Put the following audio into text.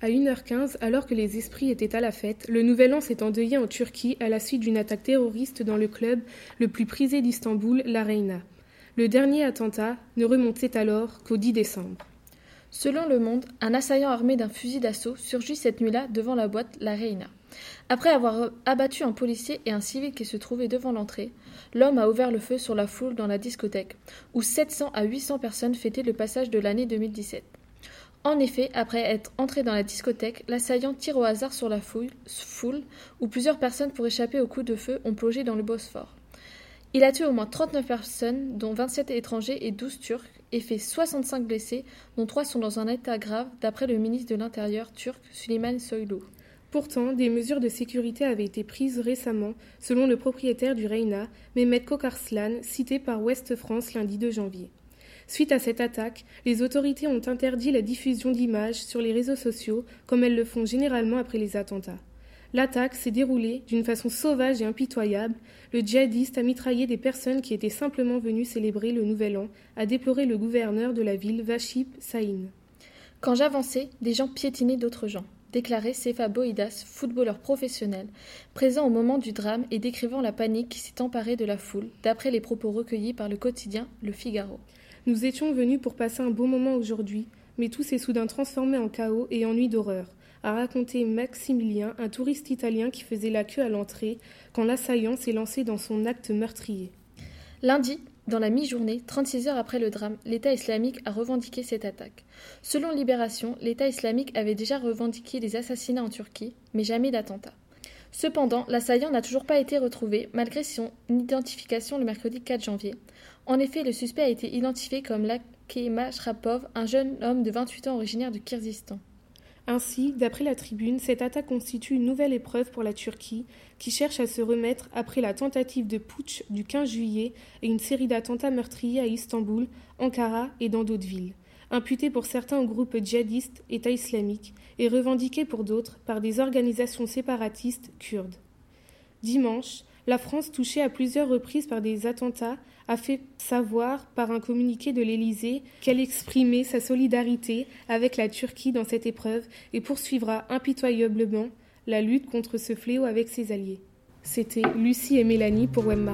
À 1h15, alors que les esprits étaient à la fête, le nouvel an s'est endeuillé en Turquie à la suite d'une attaque terroriste dans le club le plus prisé d'Istanbul, la Reina. Le dernier attentat ne remontait alors qu'au 10 décembre. Selon Le Monde, un assaillant armé d'un fusil d'assaut surgit cette nuit-là devant la boîte La Reina. Après avoir abattu un policier et un civil qui se trouvaient devant l'entrée, l'homme a ouvert le feu sur la foule dans la discothèque, où 700 à 800 personnes fêtaient le passage de l'année 2017. En effet, après être entré dans la discothèque, l'assaillant tire au hasard sur la foule, foule, où plusieurs personnes pour échapper aux coups de feu ont plongé dans le Bosphore. Il a tué au moins 39 personnes, dont 27 étrangers et 12 Turcs, et fait 65 blessés, dont 3 sont dans un état grave, d'après le ministre de l'Intérieur turc Süleyman Soylu. Pourtant, des mesures de sécurité avaient été prises récemment, selon le propriétaire du Reina, Mehmet Kokarslan, cité par Ouest France lundi 2 janvier. Suite à cette attaque, les autorités ont interdit la diffusion d'images sur les réseaux sociaux, comme elles le font généralement après les attentats. L'attaque s'est déroulée d'une façon sauvage et impitoyable. Le djihadiste a mitraillé des personnes qui étaient simplement venues célébrer le Nouvel An, a déploré le gouverneur de la ville, Vachip Saïn. Quand j'avançais, des gens piétinaient d'autres gens, déclarait Sefa Boidas, footballeur professionnel, présent au moment du drame et décrivant la panique qui s'est emparée de la foule, d'après les propos recueillis par le quotidien Le Figaro. Nous étions venus pour passer un bon moment aujourd'hui, mais tout s'est soudain transformé en chaos et en nuit d'horreur a raconté Maximilien, un touriste italien qui faisait la queue à l'entrée quand l'assaillant s'est lancé dans son acte meurtrier. Lundi, dans la mi-journée, 36 heures après le drame, l'État islamique a revendiqué cette attaque. Selon Libération, l'État islamique avait déjà revendiqué des assassinats en Turquie, mais jamais d'attentat. Cependant, l'assaillant n'a toujours pas été retrouvé, malgré son identification le mercredi 4 janvier. En effet, le suspect a été identifié comme Lakema Shrapov, un jeune homme de 28 ans originaire du Kyrgyzstan. Ainsi, d'après la tribune, cette attaque constitue une nouvelle épreuve pour la Turquie, qui cherche à se remettre après la tentative de putsch du 15 juillet et une série d'attentats meurtriers à Istanbul, Ankara et dans d'autres villes, imputés pour certains au groupe djihadiste État islamique et revendiqués pour d'autres par des organisations séparatistes kurdes. Dimanche, la France, touchée à plusieurs reprises par des attentats, a fait savoir par un communiqué de l'Élysée qu'elle exprimait sa solidarité avec la Turquie dans cette épreuve et poursuivra impitoyablement la lutte contre ce fléau avec ses alliés. C'était Lucie et Mélanie pour Web.